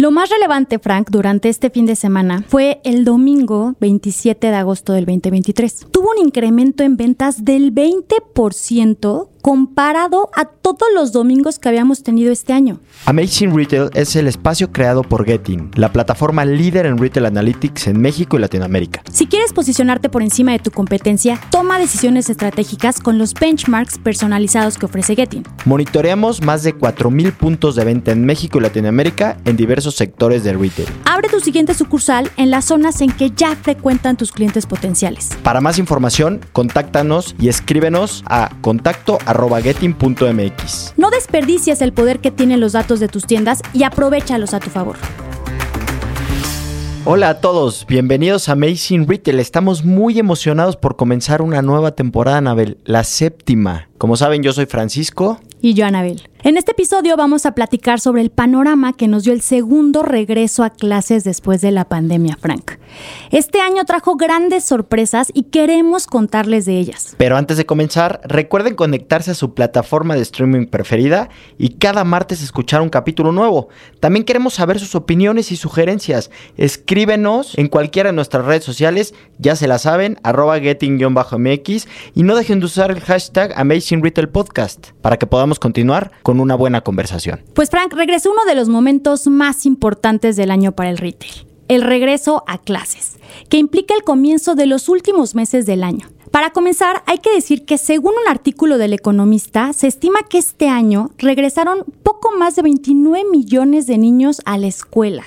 Lo más relevante, Frank, durante este fin de semana fue el domingo 27 de agosto del 2023. Tuvo un incremento en ventas del 20% comparado a todos los domingos que habíamos tenido este año. Amazing Retail es el espacio creado por Getting, la plataforma líder en retail analytics en México y Latinoamérica. Si quieres posicionarte por encima de tu competencia, toma decisiones estratégicas con los benchmarks personalizados que ofrece Getting. Monitoreamos más de 4.000 puntos de venta en México y Latinoamérica en diversos sectores del retail. Abre tu siguiente sucursal en las zonas en que ya frecuentan tus clientes potenciales. Para más información, contáctanos y escríbenos a contacto getting.mx. No desperdicies el poder que tienen los datos de tus tiendas y aprovechalos a tu favor. Hola a todos, bienvenidos a Amazing Retail. Estamos muy emocionados por comenzar una nueva temporada, Anabel, la séptima. Como saben, yo soy Francisco. Y yo, Anabel. En este episodio vamos a platicar sobre el panorama que nos dio el segundo regreso a clases después de la pandemia, Frank. Este año trajo grandes sorpresas y queremos contarles de ellas. Pero antes de comenzar, recuerden conectarse a su plataforma de streaming preferida y cada martes escuchar un capítulo nuevo. También queremos saber sus opiniones y sugerencias. Escríbenos en cualquiera de nuestras redes sociales, ya se la saben, arroba getting-mx y no dejen de usar el hashtag Amazing Retail Podcast para que podamos continuar con una buena conversación. Pues Frank, regresó uno de los momentos más importantes del año para el retail, el regreso a clases, que implica el comienzo de los últimos meses del año. Para comenzar, hay que decir que según un artículo del Economista, se estima que este año regresaron poco más de 29 millones de niños a la escuela.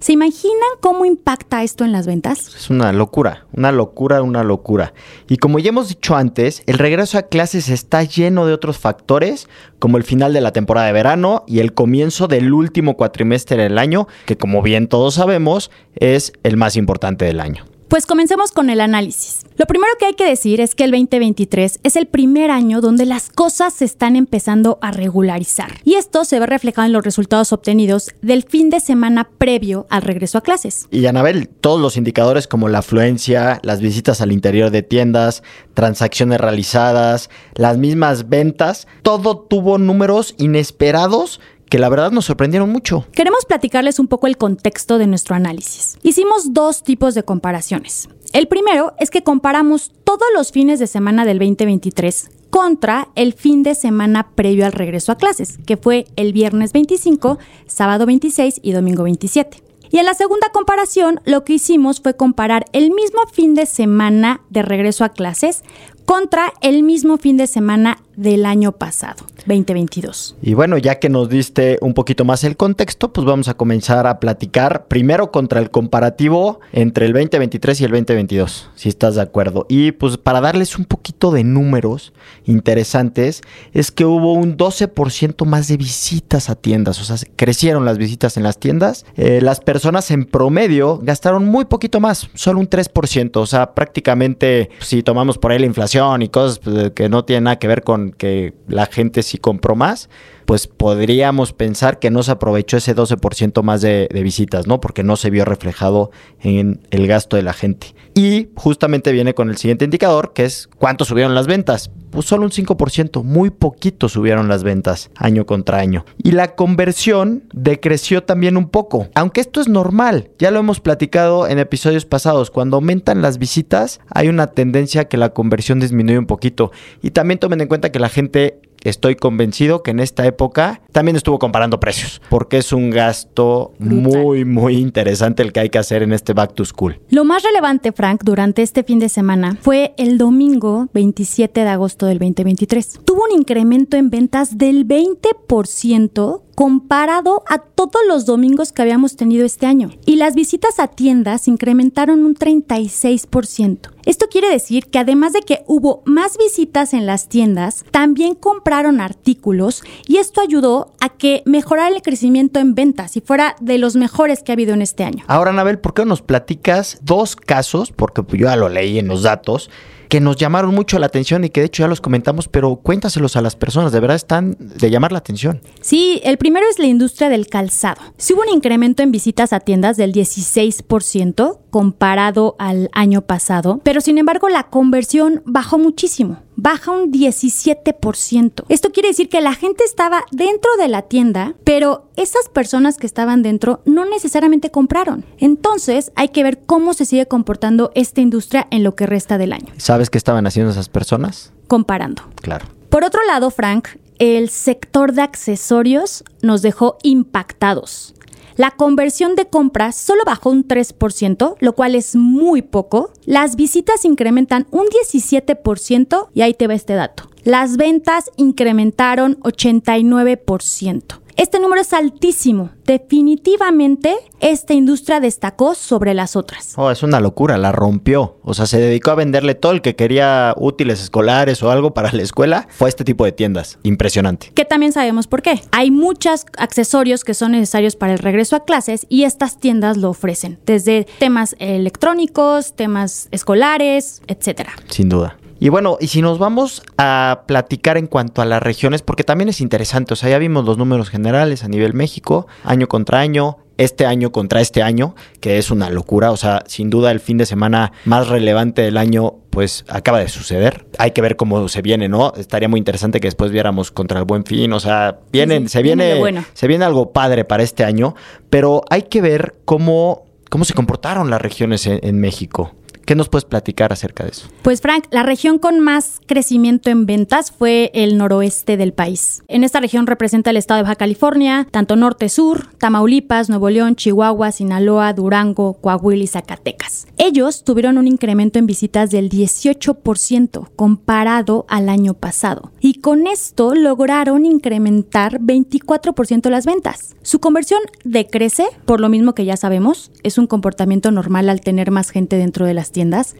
¿Se imaginan cómo impacta esto en las ventas? Es una locura, una locura, una locura. Y como ya hemos dicho antes, el regreso a clases está lleno de otros factores, como el final de la temporada de verano y el comienzo del último cuatrimestre del año, que como bien todos sabemos, es el más importante del año. Pues comencemos con el análisis. Lo primero que hay que decir es que el 2023 es el primer año donde las cosas se están empezando a regularizar. Y esto se ve reflejado en los resultados obtenidos del fin de semana previo al regreso a clases. Y Anabel, todos los indicadores como la afluencia, las visitas al interior de tiendas, transacciones realizadas, las mismas ventas, todo tuvo números inesperados que la verdad nos sorprendieron mucho. Queremos platicarles un poco el contexto de nuestro análisis. Hicimos dos tipos de comparaciones. El primero es que comparamos todos los fines de semana del 2023 contra el fin de semana previo al regreso a clases, que fue el viernes 25, sábado 26 y domingo 27. Y en la segunda comparación, lo que hicimos fue comparar el mismo fin de semana de regreso a clases contra el mismo fin de semana del año pasado, 2022. Y bueno, ya que nos diste un poquito más el contexto, pues vamos a comenzar a platicar primero contra el comparativo entre el 2023 y el 2022, si estás de acuerdo. Y pues para darles un poquito de números interesantes, es que hubo un 12% más de visitas a tiendas, o sea, crecieron las visitas en las tiendas. Eh, las personas en promedio gastaron muy poquito más, solo un 3%, o sea, prácticamente si tomamos por ahí la inflación, y cosas pues, que no tienen nada que ver con que la gente sí compró más, pues podríamos pensar que no se aprovechó ese 12% más de, visitas, ¿no? Porque no se vio reflejado en el gasto de la gente. Y justamente viene con el siguiente indicador, que es cuánto subieron las ventas. Pues solo un 5%, muy poquito subieron las ventas año contra año. Y la conversión decreció también un poco, aunque esto es normal, ya lo hemos platicado en episodios pasados, cuando aumentan las visitas hay una tendencia a que la conversión disminuye un poquito. Y también tomen en cuenta que la gente estoy convencido que en esta época también estuvo comparando precios, porque es un gasto muy, muy interesante el que hay que hacer en este back to school. Lo más relevante, Frank, durante este fin de semana fue el domingo 27 de agosto del 2023. Tuvo un incremento en ventas del 20% comparado a todos los domingos que habíamos tenido este año. Y las visitas a tiendas incrementaron un 36%. Esto quiere decir que además de que hubo más visitas en las tiendas, también compraron artículos y esto ayudó a que mejorara el crecimiento en ventas y fuera de los mejores que ha habido en este año. Ahora, Anabel, ¿por qué no nos platicas dos casos? Porque yo ya lo leí en los datos que nos llamaron mucho la atención y que de hecho ya los comentamos, pero cuéntaselos a las personas, de verdad están de llamar la atención. Sí, el primero es la industria del calzado. Si hubo un incremento en visitas a tiendas del 16% comparado al año pasado, pero sin embargo la conversión bajó muchísimo baja un 17%. Esto quiere decir que la gente estaba dentro de la tienda, pero esas personas que estaban dentro no necesariamente compraron. Entonces hay que ver cómo se sigue comportando esta industria en lo que resta del año. ¿Sabes qué estaban haciendo esas personas? Comparando. Claro. Por otro lado, Frank, el sector de accesorios nos dejó impactados. La conversión de compras solo bajó un 3%, lo cual es muy poco. Las visitas incrementan un 17% y ahí te va este dato. Las ventas incrementaron 89%. Este número es altísimo. Definitivamente esta industria destacó sobre las otras. Oh, es una locura, la rompió. O sea, se dedicó a venderle todo el que quería útiles escolares o algo para la escuela. Fue este tipo de tiendas. Impresionante. Que también sabemos por qué. Hay muchos accesorios que son necesarios para el regreso a clases y estas tiendas lo ofrecen. Desde temas electrónicos, temas escolares, etcétera. Sin duda. Y bueno, y si nos vamos a platicar en cuanto a las regiones, porque también es interesante, o sea, ya vimos los números generales a nivel México, año contra año, este año contra este año, que es una locura, o sea, sin duda el fin de semana más relevante del año pues acaba de suceder. Hay que ver cómo se viene, ¿no? Estaría muy interesante que después viéramos contra el Buen Fin, o sea, vienen, se viene, se viene algo padre para este año, pero hay que ver cómo cómo se comportaron las regiones en México. ¿Qué nos puedes platicar acerca de eso? Pues Frank, la región con más crecimiento en ventas fue el noroeste del país. En esta región representa el estado de Baja California, tanto norte-sur, Tamaulipas, Nuevo León, Chihuahua, Sinaloa, Durango, Coahuila y Zacatecas. Ellos tuvieron un incremento en visitas del 18% comparado al año pasado. Y con esto lograron incrementar 24% las ventas. Su conversión decrece, por lo mismo que ya sabemos, es un comportamiento normal al tener más gente dentro de las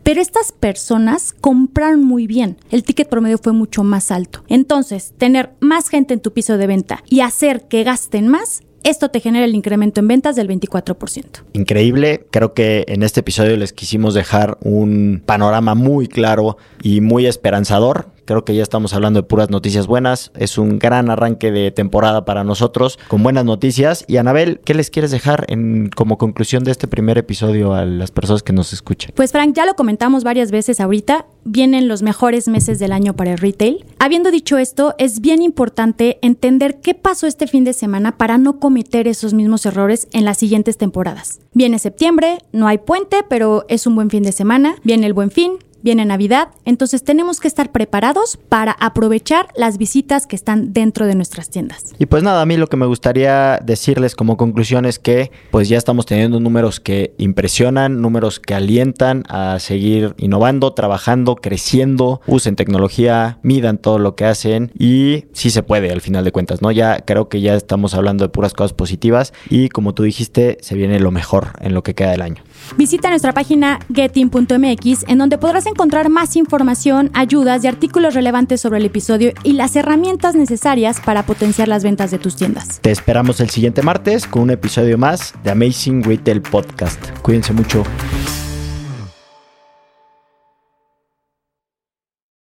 pero estas personas compraron muy bien. El ticket promedio fue mucho más alto. Entonces, tener más gente en tu piso de venta y hacer que gasten más esto te genera el incremento en ventas del 24%. Increíble, creo que en este episodio les quisimos dejar un panorama muy claro y muy esperanzador Creo que ya estamos hablando de puras noticias buenas. Es un gran arranque de temporada para nosotros con buenas noticias. Y Anabel, ¿qué les quieres dejar en, como conclusión de este primer episodio a las personas que nos escuchan? Pues Frank, ya lo comentamos varias veces ahorita. Vienen los mejores meses del año para el retail. Habiendo dicho esto, es bien importante entender qué pasó este fin de semana para no cometer esos mismos errores en las siguientes temporadas. Viene septiembre, no hay puente, pero es un buen fin de semana. Viene el buen fin, viene Navidad, entonces tenemos que estar preparados para aprovechar las visitas que están dentro de nuestras tiendas. Y pues nada, a mí lo que me gustaría decirles como conclusión es que pues ya estamos teniendo números que impresionan, números que alientan a seguir innovando, trabajando, creciendo, usen tecnología, midan todo lo que hacen y sí se puede al final de cuentas, ¿no? Ya creo que ya estamos hablando de puras cosas positivas y como tú dijiste, se viene lo mejor en lo que queda del año. Visita nuestra página getin.mx en donde podrás encontrar más información, ayudas y artículos relevantes sobre el episodio y las herramientas necesarias para potenciar las ventas de tus tiendas. Te esperamos el siguiente martes con un episodio más de Amazing Retail Podcast. Cuídense mucho.